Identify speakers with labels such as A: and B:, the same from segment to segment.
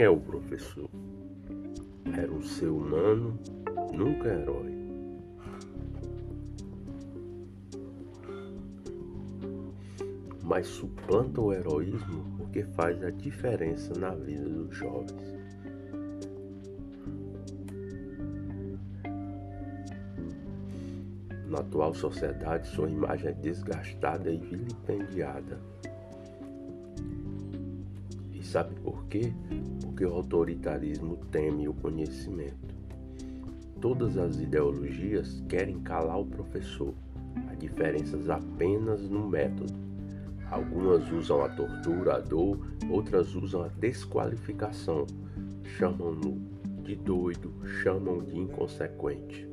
A: Quem é o professor? Era um ser humano, nunca herói. Mas suplanta o heroísmo porque faz a diferença na vida dos jovens. Na atual sociedade, sua imagem é desgastada e vilipendiada. Sabe por quê? Porque o autoritarismo teme o conhecimento. Todas as ideologias querem calar o professor. Há diferenças apenas no método. Algumas usam a tortura, a dor, outras usam a desqualificação. Chamam-no de doido, chamam de inconsequente.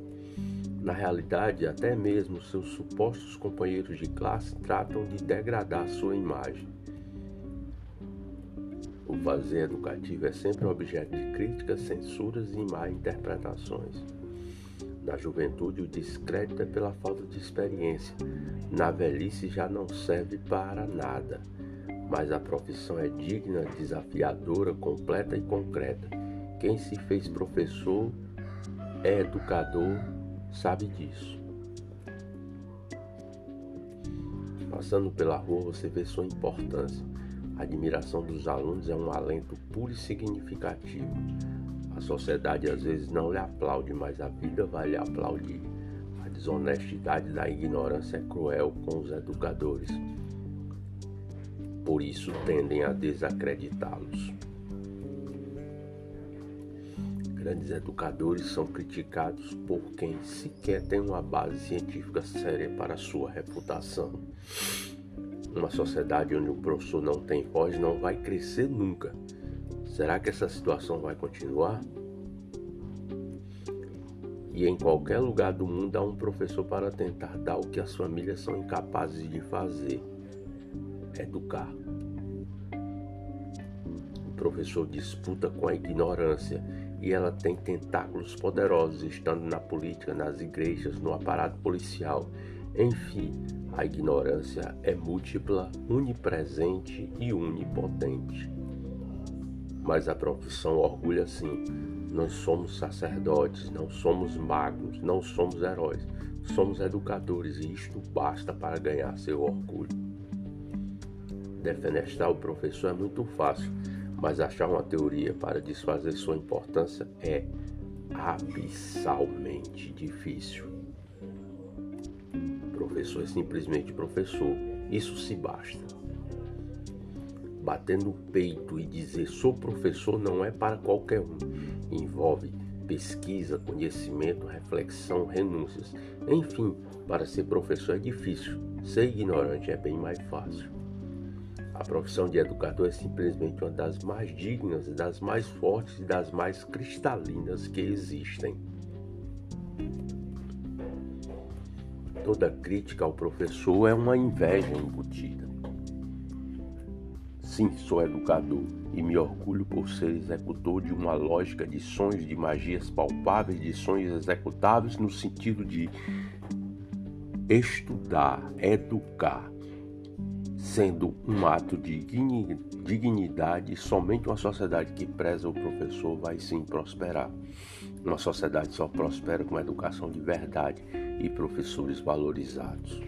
A: Na realidade, até mesmo seus supostos companheiros de classe tratam de degradar sua imagem. O vazio educativo é sempre objeto de críticas, censuras e má interpretações. Na juventude, o descrédito é pela falta de experiência. Na velhice, já não serve para nada. Mas a profissão é digna, desafiadora, completa e concreta. Quem se fez professor é educador sabe disso. Passando pela rua, você vê sua importância. A admiração dos alunos é um alento puro e significativo. A sociedade às vezes não lhe aplaude, mas a vida vai lhe aplaudir. A desonestidade da ignorância é cruel com os educadores. Por isso tendem a desacreditá-los. grandes educadores são criticados por quem sequer tem uma base científica séria para sua reputação. Uma sociedade onde o professor não tem voz não vai crescer nunca. Será que essa situação vai continuar? E em qualquer lugar do mundo há um professor para tentar dar o que as famílias são incapazes de fazer: educar. O professor disputa com a ignorância e ela tem tentáculos poderosos estando na política, nas igrejas, no aparato policial. Enfim, a ignorância é múltipla, onipresente e onipotente. Mas a profissão orgulha sim. Nós somos sacerdotes, não somos magos, não somos heróis, somos educadores e isto basta para ganhar seu orgulho. Defenestrar o professor é muito fácil mas achar uma teoria para desfazer sua importância é abissalmente difícil. Professor é simplesmente professor, isso se basta. Bater no peito e dizer sou professor não é para qualquer um. Envolve pesquisa, conhecimento, reflexão, renúncias. Enfim, para ser professor é difícil, ser ignorante é bem mais fácil. A profissão de educador é simplesmente uma das mais dignas, das mais fortes e das mais cristalinas que existem. Toda crítica ao professor é uma inveja embutida. Sim, sou educador e me orgulho por ser executor de uma lógica de sonhos, de magias palpáveis, de sonhos executáveis no sentido de estudar, educar, sendo um ato de dignidade, somente uma sociedade que preza o professor vai sim prosperar. Uma sociedade só prospera com educação de verdade e professores valorizados.